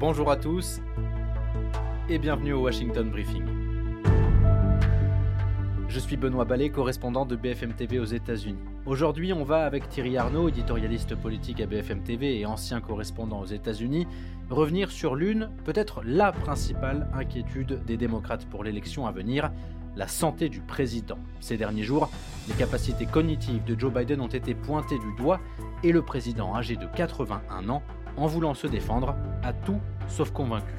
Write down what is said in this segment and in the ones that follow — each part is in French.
Bonjour à tous et bienvenue au Washington Briefing. Je suis Benoît Ballet, correspondant de BFM TV aux États-Unis. Aujourd'hui, on va avec Thierry Arnaud, éditorialiste politique à BFM TV et ancien correspondant aux États-Unis, revenir sur l'une, peut-être la principale inquiétude des démocrates pour l'élection à venir, la santé du président. Ces derniers jours, les capacités cognitives de Joe Biden ont été pointées du doigt et le président âgé de 81 ans, en voulant se défendre, a tout sauf convaincu.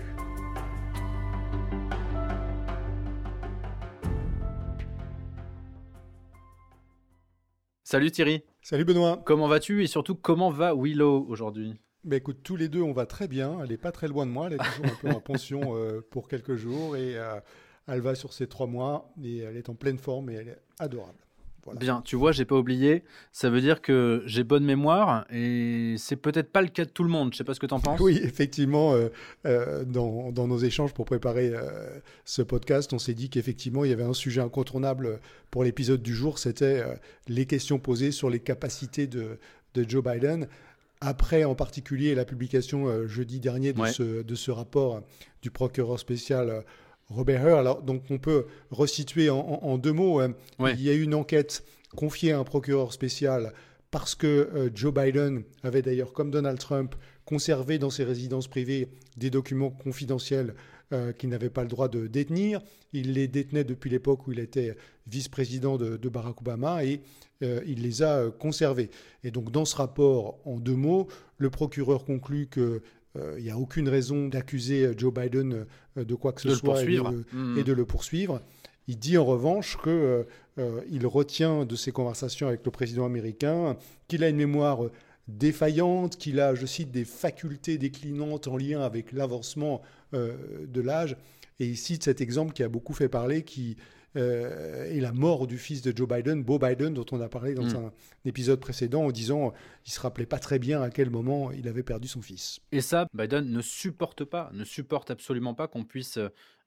Salut Thierry. Salut Benoît. Comment vas-tu et surtout comment va Willow aujourd'hui? Bah écoute, tous les deux, on va très bien. Elle est pas très loin de moi. Elle est toujours un peu en pension euh, pour quelques jours et euh, elle va sur ses trois mois et elle est en pleine forme et elle est adorable. Bien, tu vois, j'ai pas oublié. Ça veut dire que j'ai bonne mémoire et c'est peut-être pas le cas de tout le monde. Je sais pas ce que tu en penses. Oui, effectivement, euh, euh, dans, dans, nos échanges pour préparer euh, ce podcast, on s'est dit qu'effectivement, il y avait un sujet incontournable pour l'épisode du jour. C'était les questions posées sur les capacités de, de, Joe Biden. Après, en particulier, la publication jeudi dernier de, ce, de ce rapport du procureur spécial Robert Hur. Alors, donc, on peut resituer en, deux mots. Hein. Il y a eu une enquête confiée à un procureur spécial parce que euh, Joe Biden avait d'ailleurs, comme Donald Trump, conservé dans ses résidences privées des documents confidentiels euh, qu'il n'avait pas le droit de détenir. Il les détenait depuis l'époque où il était vice-président de, Barack Obama et euh, il les a conservés. Et donc dans ce rapport, en deux mots, le procureur conclut que euh, il n'y a aucune raison d'accuser euh, Joe Biden euh, de quoi que ce soit mmh. et de, le poursuivre. Il dit en revanche que il retient de ses conversations avec le président américain qu'il a une mémoire défaillante, qu'il a, je cite, des facultés déclinantes en lien avec l'avancement de l'âge. Et il cite cet exemple qui a beaucoup fait parler, qui euh, et la mort du fils de Joe Biden, Beau Biden, dont on a parlé dans mm. un épisode précédent en disant il se rappelait pas très bien à quel moment il avait perdu son fils. Et ça, Biden ne supporte pas, ne supporte absolument pas qu'on puisse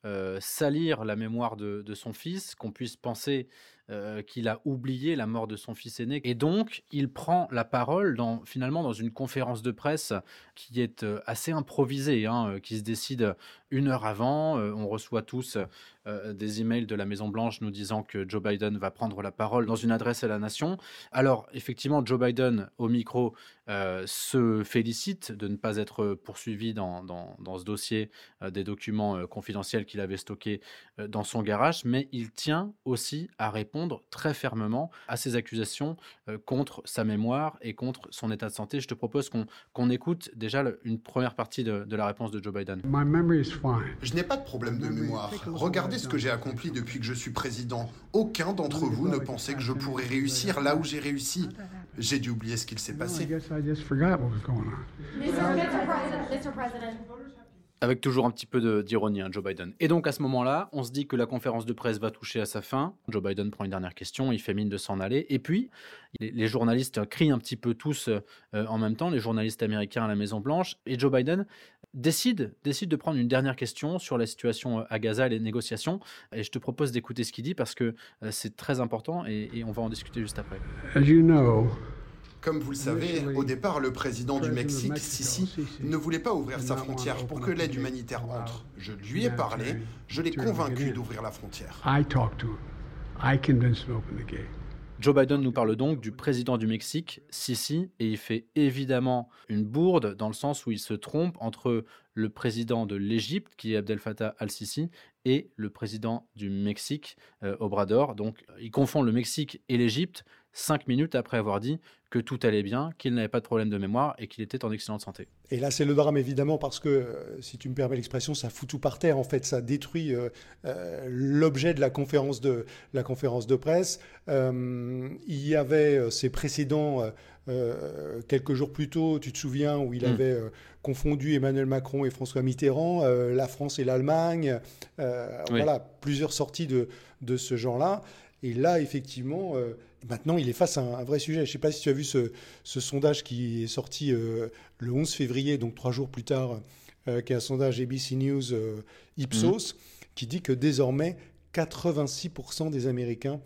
euh, salir la mémoire de, de son fils, qu'on puisse penser euh, qu'il a oublié la mort de son fils aîné. Et donc, il prend la parole finalement dans une conférence de presse qui est euh, assez improvisée, hein, euh, qui se décide une heure avant. on reçoit tous des emails de la Maison-Blanche nous disant que Joe Biden va prendre la parole dans une adresse à la nation. Alors, effectivement, Joe Biden, au micro, se félicite de ne pas être poursuivi dans, dans, ce dossier des documents confidentiels qu'il avait stockés dans son garage, mais il tient aussi à répondre très fermement à ces accusations euh, contre sa mémoire et contre son état de santé. Je te propose qu'on écoute déjà une première partie de, de, la réponse de Joe Biden. Je n'ai pas de problème de mémoire. Regardez ce que j'ai accompli depuis que je suis président. Aucun d'entre vous ne pensait que je pourrais réussir là où j'ai réussi. J'ai dû oublier ce qu'il s'est passé avec toujours un petit peu d'ironie, hein, Joe Biden. Et donc à ce moment-là, on se dit que la conférence de presse va toucher à sa fin. Joe Biden prend une dernière question, il fait mine de s'en aller. Et puis, les, journalistes crient un petit peu tous euh, en même temps, les journalistes américains à la Maison-Blanche. Et Joe Biden décide, décide de prendre une dernière question sur la situation euh, à Gaza et les négociations. Et je te propose d'écouter ce qu'il dit parce que euh, c'est très important et, et, on va en discuter juste après. As you know, comme vous le savez, au départ, le président du Mexique, Sisi, ne voulait pas ouvrir sa frontière pour que l'aide humanitaire entre. Je lui ai parlé, je l'ai convaincu d'ouvrir la frontière. Joe Biden nous parle donc du président du Mexique, Sisi, et il fait évidemment une bourde dans le sens où il se trompe entre le président de l'Égypte, qui est Abdel Fattah al-Sisi, et le président du Mexique, euh, Obrador. Donc il confond le Mexique et l'Égypte cinq minutes après avoir dit que tout allait bien, qu'il n'avait pas de problème de mémoire et qu'il était en excellente santé. Et là, c'est le drame, évidemment, parce que, euh, si tu me permets l'expression, ça fout tout par terre. En fait, ça détruit euh, euh, l'objet de la conférence de, la conférence de presse. il y avait ces précédents quelques jours plus tôt, tu te souviens, où il mm. avait confondu Emmanuel Macron et François Mitterrand, la France et l'Allemagne. Voilà, plusieurs sorties de, de ce genre-là. Et là, effectivement, maintenant, il est face à un, vrai sujet. Je ne sais pas si tu as vu ce, sondage qui est sorti euh, le 11 février, donc trois jours plus tard, euh, qui est un sondage ABC News Ipsos, mmh. qui dit que désormais, 86% des Américains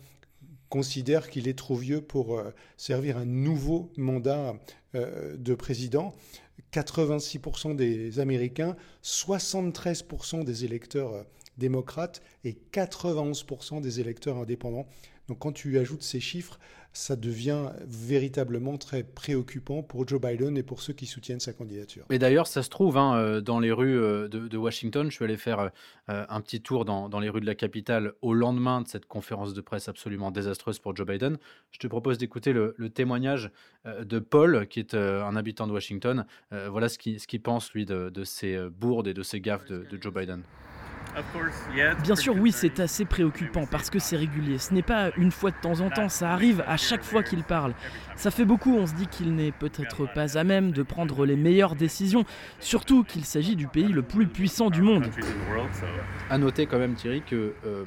considèrent qu'il est trop vieux pour servir un nouveau mandat de président. 86% des Américains, 73% des électeurs euh, démocrates et 91% des électeurs indépendants. Donc quand tu ajoutes ces chiffres, ça devient véritablement très préoccupant pour Joe Biden et pour ceux qui soutiennent sa candidature. Et d'ailleurs, ça se trouve hein, euh, dans les rues euh, de, Washington. Je suis allé faire un petit tour dans, les rues de la capitale au lendemain de cette conférence de presse absolument désastreuse pour Joe Biden. Je te propose d'écouter le, témoignage de Paul, qui est un habitant de Washington. voilà ce qu'il pense, lui, de, ces bourdes et de ces gaffes de Joe Biden. Bien sûr, oui, c'est assez préoccupant parce que c'est régulier. Ce n'est pas une fois de temps en temps, ça arrive à chaque fois qu'il parle. Ça fait beaucoup, on se dit qu'il n'est peut-être pas à même de prendre les meilleures décisions, surtout qu'il s'agit du pays le plus puissant du monde. À noter quand même, Thierry, qu'il euh,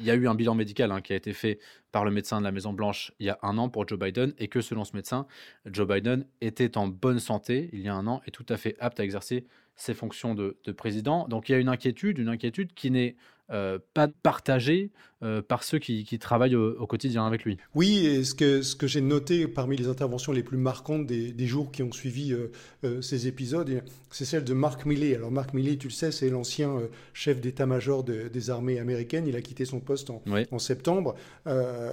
y a eu un bilan médical hein, qui a été fait par le médecin de la Maison Blanche il y a un an pour Joe Biden et que selon ce médecin, Joe Biden était en bonne santé il y a un an et tout à fait apte à exercer ses fonctions de, président. Donc il y a une inquiétude, une inquiétude qui n'est euh, pas partagée euh, par ceux qui, travaillent au, quotidien avec lui. Oui, et ce que, ce que j'ai noté parmi les interventions les plus marquantes des, jours qui ont suivi euh, ces épisodes, c'est celle de Mark Milley. Alors Mark Milley, tu le sais, c'est l'ancien chef d'état-major des armées américaines. Il a quitté son poste en, en septembre.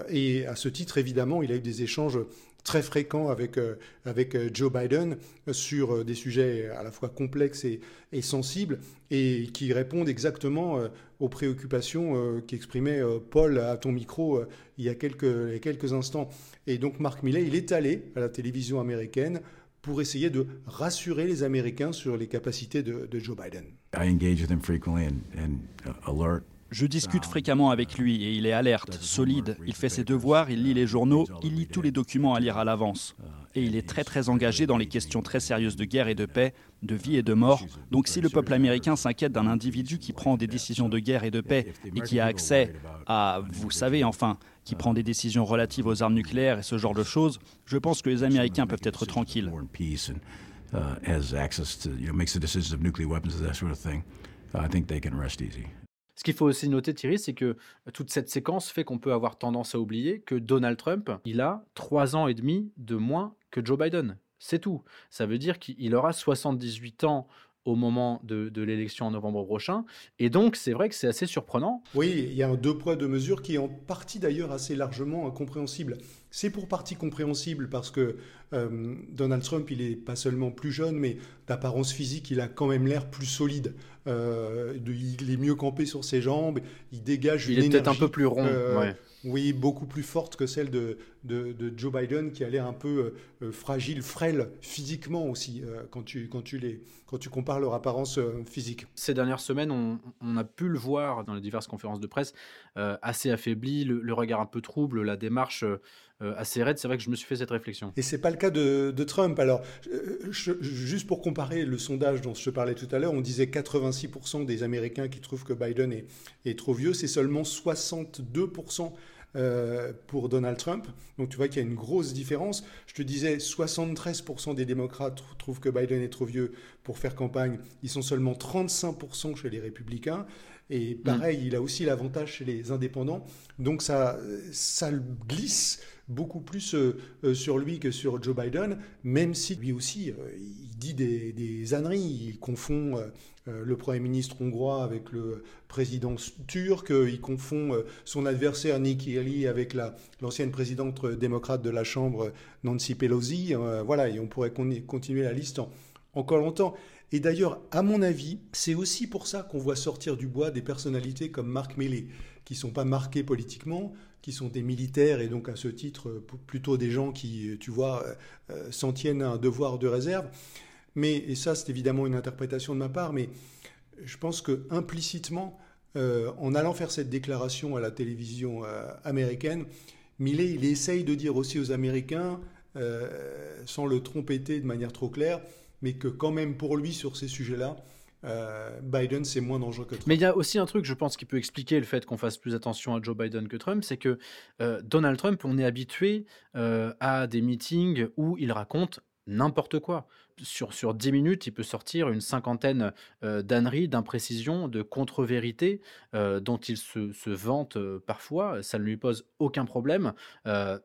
et à ce titre, évidemment, il a eu des échanges très fréquent avec, euh, avec euh, Joe Biden sur euh, des sujets à la fois complexes et, sensibles et qui répondent exactement aux préoccupations qu'exprimait Paul à ton micro il y, a quelques, quelques instants. Et donc Marc Millet, il est allé à la télévision américaine pour essayer de rassurer les Américains sur les capacités de, de Joe Biden. I engage with frequently and, and uh, alert je discute fréquemment avec lui et il est alerte, solide, il fait ses devoirs, il lit les journaux, il lit tous les documents à lire à l'avance. Et il est très très engagé dans les questions très sérieuses de guerre et de paix, de vie et de mort. Donc si le peuple américain s'inquiète d'un individu qui prend des décisions de guerre et de paix et qui a accès à, vous savez enfin, qui prend des décisions relatives aux armes nucléaires et ce genre de choses, je pense que les Américains peuvent être tranquilles. Ce qu'il faut aussi noter, Thierry, c'est que toute cette séquence fait qu'on peut avoir tendance à oublier que Donald Trump, il a trois ans et demi de moins que Joe Biden. C'est tout. Ça veut dire qu'il aura 78 ans au moment de, l'élection en novembre prochain. Et donc, c'est vrai que c'est assez surprenant. Oui, il y a un deux poids, deux mesures qui est en partie d'ailleurs assez largement incompréhensible. C'est pour partie compréhensible parce que euh, Donald Trump, il est pas seulement plus jeune, mais d'apparence physique, il a quand même l'air plus solide. Euh, il est mieux campé sur ses jambes, il dégage il une est peut-être un peu plus rond. Euh, oui, beaucoup plus forte que celle de, de, Joe Biden, qui a l'air un peu fragile, frêle physiquement aussi, quand, tu, quand, tu les, quand tu compares leur apparence physique. Ces dernières semaines, on, a pu le voir dans les diverses conférences de presse, assez affaibli, le, regard un peu trouble, la démarche euh, assez raide. C'est vrai que je me suis fait cette réflexion. Et c'est pas le cas de, Trump. Alors, euh, juste pour comparer le sondage dont je te parlais tout à l'heure, on disait 86% des Américains qui trouvent que Biden est, est trop vieux. C'est seulement 62% euh, pour Donald Trump. Donc tu vois qu'il y a une grosse différence. Je te disais, 73% des démocrates trouvent que Biden est trop vieux pour faire campagne. Ils sont seulement 35% chez les républicains. Et pareil, mm. il a aussi l'avantage chez les indépendants. Donc ça, ça glisse beaucoup plus euh, euh, sur lui que sur Joe Biden, même si lui aussi, euh, il dit des, des âneries. Il confond le Premier ministre hongrois avec le président turc, il confond son adversaire Nikki Haley avec l'ancienne présidente démocrate de la Chambre, Nancy Pelosi. voilà, et on pourrait continuer la liste encore longtemps. Et d'ailleurs, à mon avis, c'est aussi pour ça qu'on voit sortir du bois des personnalités comme Mark Milley, qui ne sont pas marquées politiquement, qui sont des militaires et donc à ce titre plutôt des gens qui, tu vois, euh, euh, s'en tiennent à un devoir de réserve. Mais, et ça c'est évidemment une interprétation de ma part, mais je pense que implicitement, euh, en allant faire cette déclaration à la télévision américaine, Millet, il essaye de dire aussi aux Américains, sans le trompeter de manière trop claire, mais que quand même pour lui sur ces sujets-là, euh, Biden, c'est moins dangereux que Trump. Mais il y a aussi un truc, je pense, qui peut expliquer le fait qu'on fasse plus attention à Joe Biden que Trump, c'est que euh, Donald Trump, on est habitué euh, à des meetings où il raconte n'importe quoi. Sur, sur 10 minutes, il peut sortir une cinquantaine euh, d'âneries, d'imprécisions, de contre-vérités euh, dont il se, se vante parfois. Ça ne lui pose aucun problème.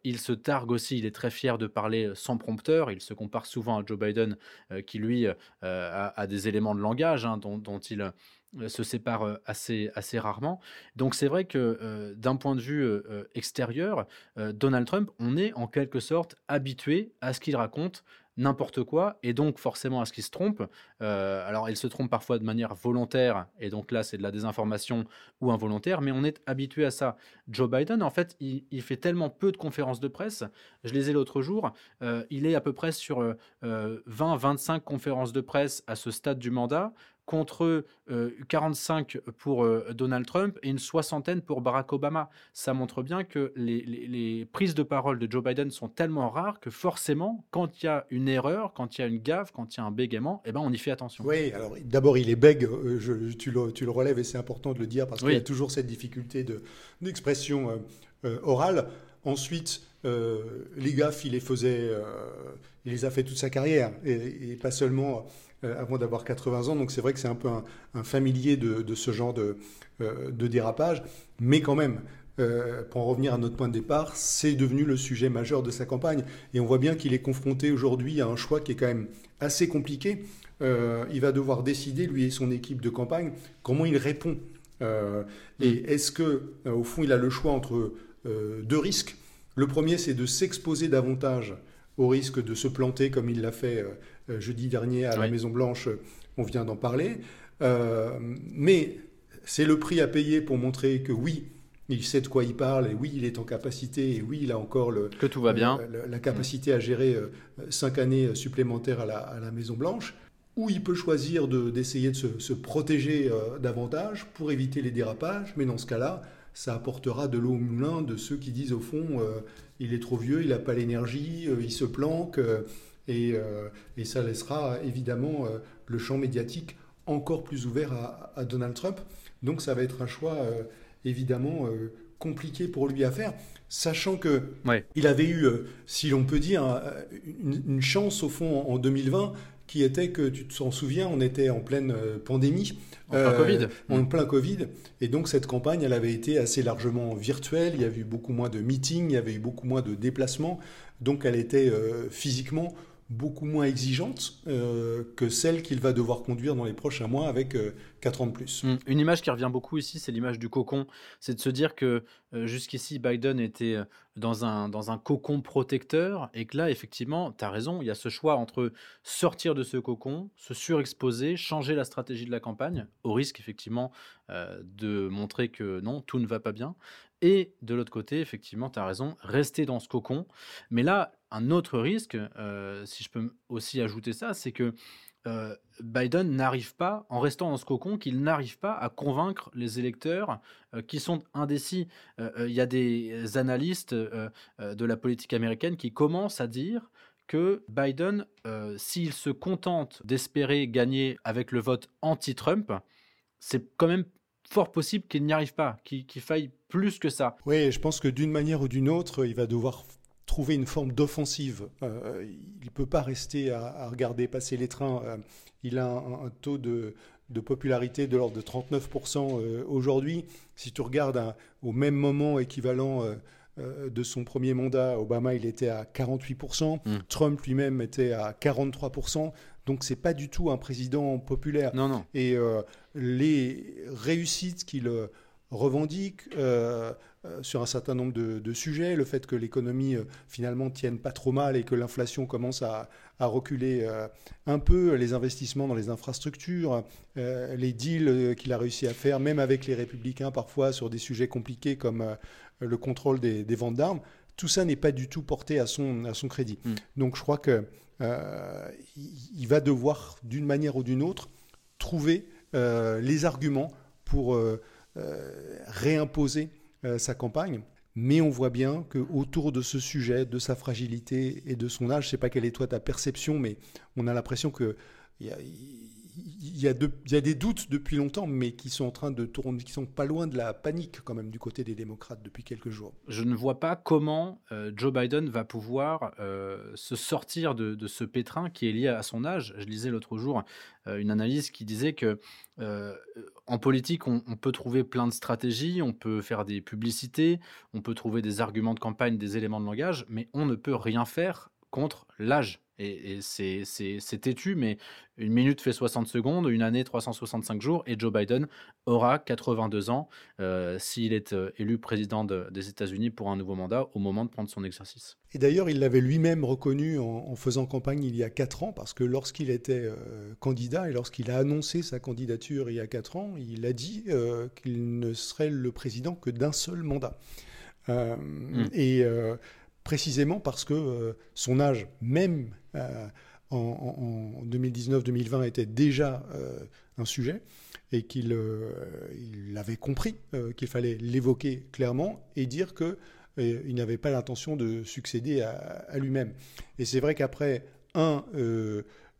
il se targue aussi, il est très fier de parler sans prompteur. Il se compare souvent à Joe Biden, qui lui a, des éléments de langage hein, dont, dont, il se sépare assez, assez rarement. Donc c'est vrai que d'un point de vue extérieur, Donald Trump, on est en quelque sorte habitué à ce qu'il raconte n'importe quoi, et donc forcément à ce qu'il se trompe. alors il se trompe parfois de manière volontaire, et donc là c'est de la désinformation ou involontaire, mais on est habitué à ça. Joe Biden, en fait, il, fait tellement peu de conférences de presse, je les ai l'autre jour, il est à peu près sur 20-25 conférences de presse à ce stade du mandat, contre 45 euh, pour euh, Donald Trump et une soixantaine pour Barack Obama. Ça montre bien que les, prises de parole de Joe Biden sont tellement rares que forcément, quand il y a une erreur, quand il y a une gaffe, quand il y a un bégaiement, eh ben on y fait attention. Oui, alors d'abord il est bègue, euh, je, tu, le, tu, le, relèves et c'est important de le dire parce qu'il y a toujours cette difficulté d'expression orale. Ensuite, les gaffes, il les faisait, il les a fait toute sa carrière et pas seulement avant d'avoir 80 ans. Donc c'est vrai que c'est un peu un, familier de, ce genre de, euh, de, dérapage. Mais quand même, euh, pour en revenir à notre point de départ, c'est devenu le sujet majeur de sa campagne. Et on voit bien qu'il est confronté aujourd'hui à un choix qui est quand même assez compliqué. il va devoir décider, lui et son équipe de campagne, comment il répond. et mm. est-ce que, au fond, il a le choix entre deux risques? Le premier, c'est de s'exposer davantage au risque de se planter comme il l'a fait euh, jeudi dernier à la Maison Blanche, on vient d'en parler. Euh, mais c'est le prix à payer pour montrer que oui, il sait de quoi il parle et oui, il est en capacité et oui, il a encore le, que tout va bien. la capacité à gérer euh, cinq années supplémentaires à la, Maison Blanche. Ou il peut choisir d'essayer de, se, protéger davantage pour éviter les dérapages, mais dans ce cas-là, ça apportera de l'eau au moulin de ceux qui disent au fond, il est trop vieux, il n'a pas l'énergie, il se planque. Euh, et, ça laissera évidemment euh, le champ médiatique encore plus ouvert à, Donald Trump. Donc ça va être un choix euh, évidemment compliqué pour lui à faire, sachant que il avait eu, si l'on peut dire, une, chance au fond en 2020 qui était que, tu t'en souviens, on était en pleine pandémie. En plein Covid. En plein Covid. Et donc cette campagne, elle avait été assez largement virtuelle. Il y avait eu beaucoup moins de meetings, il y avait eu beaucoup moins de déplacements. Donc elle était physiquement beaucoup moins exigeante euh, que celle qu'il va devoir conduire dans les prochains mois avec 4 euh, ans de plus. Mmh. Une image qui revient beaucoup ici, c'est l'image du cocon. C'est de se dire que euh, jusqu'ici, Biden était dans un, dans un cocon protecteur et que là, effectivement, tu as raison, il y a ce choix entre sortir de ce cocon, se surexposer, changer la stratégie de la campagne, au risque, effectivement, de montrer que non, tout ne va pas bien. Et de l'autre côté, effectivement, tu as raison, rester dans ce cocon. Mais là, un autre risque, euh, si je peux aussi ajouter ça, c'est que euh, Biden n'arrive pas, en restant dans ce cocon, qu'il n'arrive pas à convaincre les électeurs euh, qui sont indécis. Il y a des analystes de la politique américaine qui commencent à dire que Biden, s'il se contente d'espérer gagner avec le vote anti-Trump, c'est quand même fort possible qu'il n'y arrive pas, qu'il faille plus que ça. Oui, je pense que d'une manière ou d'une autre, il va devoir trouver une forme d'offensive. Euh, il ne peut pas rester à, regarder passer les trains. Euh, il a un, taux de, popularité de l'ordre de 39% euh, aujourd'hui. Si tu regardes au même moment équivalent de son premier mandat, Obama, il était à 48%. Mm. Trump lui-même était à 43%. Donc c'est pas du tout un président populaire. Non, non. Et les réussites qu'il revendique sur un certain nombre de, sujets, le fait que l'économie euh, finalement tienne pas trop mal et que l'inflation commence à, reculer un peu, les investissements dans les infrastructures, les deals qu'il a réussi à faire, même avec les républicains parfois sur des sujets compliqués comme le contrôle des, ventes d'armes, tout ça n'est pas du tout porté à son, à son crédit. Mm. Donc je crois que il va devoir d'une manière ou d'une autre trouver les arguments pour euh, réimposer euh, sa campagne. Mais on voit bien qu'autour de ce sujet, de sa fragilité et de son âge, je sais pas quelle est toi ta perception, mais on a l'impression y, il y, a des doutes depuis longtemps, mais qui sont en train de tourner, qui sont pas loin de la panique quand même du côté des démocrates depuis quelques jours. Je ne vois pas comment euh, Joe Biden va pouvoir euh, se sortir de, ce pétrin qui est lié à son âge. Je lisais l'autre jour euh, une analyse qui disait que en politique, on, peut trouver plein de stratégies, on peut faire des publicités, on peut trouver des arguments de campagne, des éléments de langage, mais on ne peut rien faire contre l'âge. Et, c'est têtu, mais une minute fait 60 secondes, une année 365 jours, et Joe Biden aura 82 ans euh, s'il est euh, élu président des États-Unis pour un nouveau mandat au moment de prendre son exercice. Et d'ailleurs, il l'avait lui-même reconnu en, faisant campagne il y a 4 ans, parce que lorsqu'il était euh, candidat et lorsqu'il a annoncé sa candidature il y a 4 ans, il a dit qu'il ne serait le président que d'un seul mandat. Mmh. Et précisément parce que euh, son âge, même euh, en, 2019-2020, était déjà euh, un sujet et qu'il avait compris qu'il fallait l'évoquer clairement et dire que il n'avait pas l'intention de succéder à, lui-même. Et c'est vrai qu'après, un,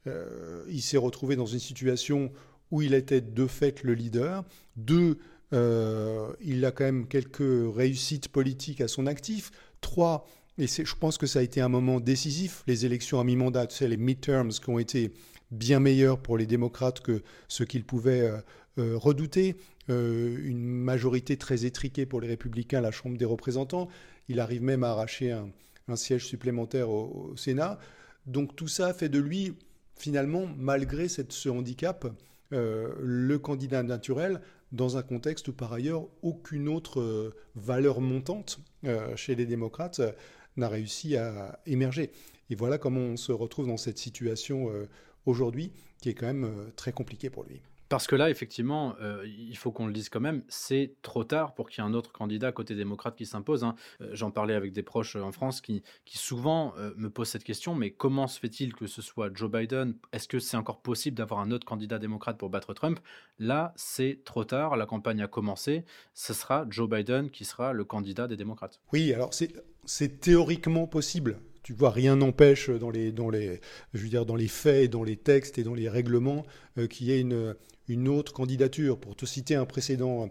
il s'est retrouvé dans une situation où il était de fait le leader. Deux, il a quand même quelques réussites politiques à son actif. Trois, et je pense que ça a été un moment décisif, les élections à mi-mandat, tu sais, les midterms qui ont été bien meilleurs pour les démocrates que ce qu'ils pouvaient euh, euh, redouter. Euh, une majorité très étriquée pour les républicains à la Chambre des représentants. Il arrive même à arracher un, siège supplémentaire au, Sénat. Donc tout ça fait de lui, finalement, malgré ce handicap, le candidat naturel dans un contexte où par ailleurs aucune autre valeur montante chez les démocrates n'a réussi à émerger. Et voilà comment on se retrouve dans cette situation euh, aujourd'hui, qui est quand même euh, très compliquée pour lui. Parce que là, effectivement, euh, il faut qu'on le dise quand même, c'est trop tard pour qu'il y ait un autre candidat côté démocrate qui s'impose. Hein. J'en parlais avec des proches en France qui, qui souvent me posent cette question, mais comment se fait-il que ce soit Joe Biden? Est-ce que c'est encore possible d'avoir un autre candidat démocrate pour battre Trump? Là, c'est trop tard, la campagne a commencé, ce sera Joe Biden qui sera le candidat des démocrates. Oui, alors c'est théoriquement possible. Tu vois, rien n'empêche dans les, dans les, je veux dire, dans les faits, dans les textes et dans les règlements euh, qu'il y ait une, une autre candidature. Pour te citer un précédent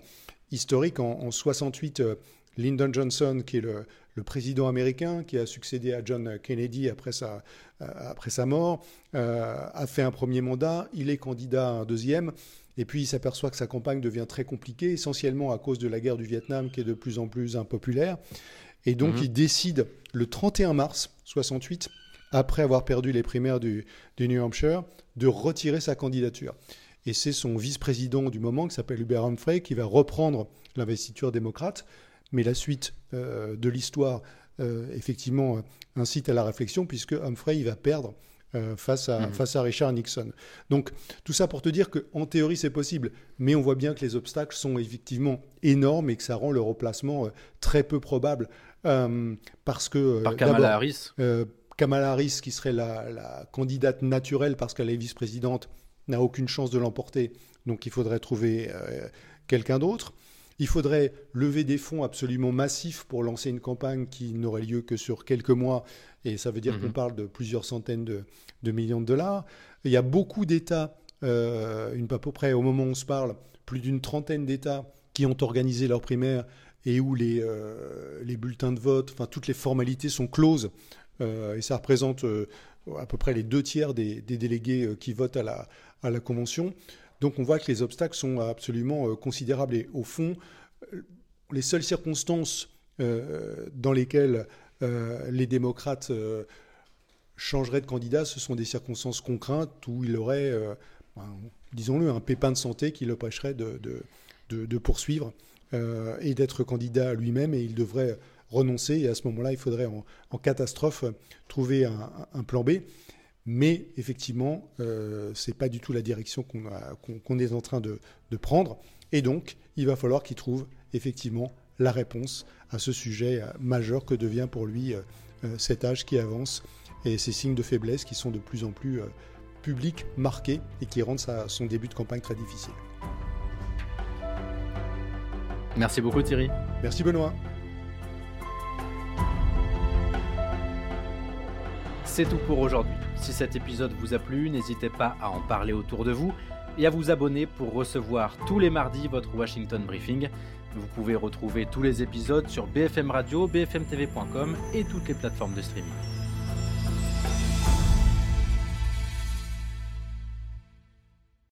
historique, en, 68, euh, Lyndon Johnson, qui est le, le, président américain, qui a succédé à John Kennedy après sa, euh, après sa mort, a fait un premier mandat, il est candidat à un deuxième. Et puis il s'aperçoit que sa campagne devient très compliquée, essentiellement à cause de la guerre du Vietnam qui est de plus en plus impopulaire. Et donc, mhm. il décide le 31 mars 68, après avoir perdu les primaires du, New Hampshire, de retirer sa candidature. Et c'est son vice-président du moment, qui s'appelle Hubert Humphrey, qui va reprendre l'investiture démocrate. Mais la suite euh, de l'histoire, euh, effectivement, incite à la réflexion, puisque Humphrey il va perdre euh, face, à, mhm. face à Richard Nixon. Donc tout ça pour te dire qu'en théorie c'est possible, mais on voit bien que les obstacles sont effectivement énormes et que ça rend le replacement très peu probable. Euh, parce que euh, Par Kamala Harris. Euh, Kamala Harris, qui serait la, candidate naturelle parce qu'elle est vice-présidente, n'a aucune chance de l'emporter. Donc il faudrait trouver quelqu'un d'autre. Il faudrait lever des fonds absolument massifs pour lancer une campagne qui n'aurait lieu que sur quelques mois. Et ça veut dire qu'on mhm. parle de plusieurs centaines de, millions de dollars. Il y a beaucoup d'États, une pas peu près au moment où on se parle, plus d'une trentaine d'États qui ont organisé leurs primaires et où les, euh, les bulletins de vote, enfin toutes les formalités sont closes, euh, et ça représente euh, à peu près les deux tiers des, délégués qui votent à la, convention. Donc on voit que les obstacles sont absolument considérables. Et au fond, les seules circonstances dans lesquelles les démocrates changeraient de candidat, ce sont des circonstances concrètes où il aurait, disons-le, un pépin de santé qui le prêcherait de, de, poursuivre et d'être candidat lui-même et il devrait renoncer et à ce moment-là il faudrait en, catastrophe trouver un, plan B. Mais effectivement, euh, ce n'est pas du tout la direction qu'on est en train de, prendre. Et donc, il va falloir qu'il trouve effectivement la réponse à ce sujet euh, majeur que devient pour lui cet âge qui avance et ces signes de faiblesse qui sont de plus en plus publics, marqués et qui rendent son début de campagne très difficile. Merci beaucoup Thierry. Merci Benoît. C'est tout pour aujourd'hui. Si cet épisode vous a plu, n'hésitez pas à en parler autour de vous, et à vous abonner pour recevoir tous les mardis votre Washington Briefing. Vous pouvez retrouver tous les épisodes sur BFM Radio, bfmtv.com et toutes les plateformes de streaming.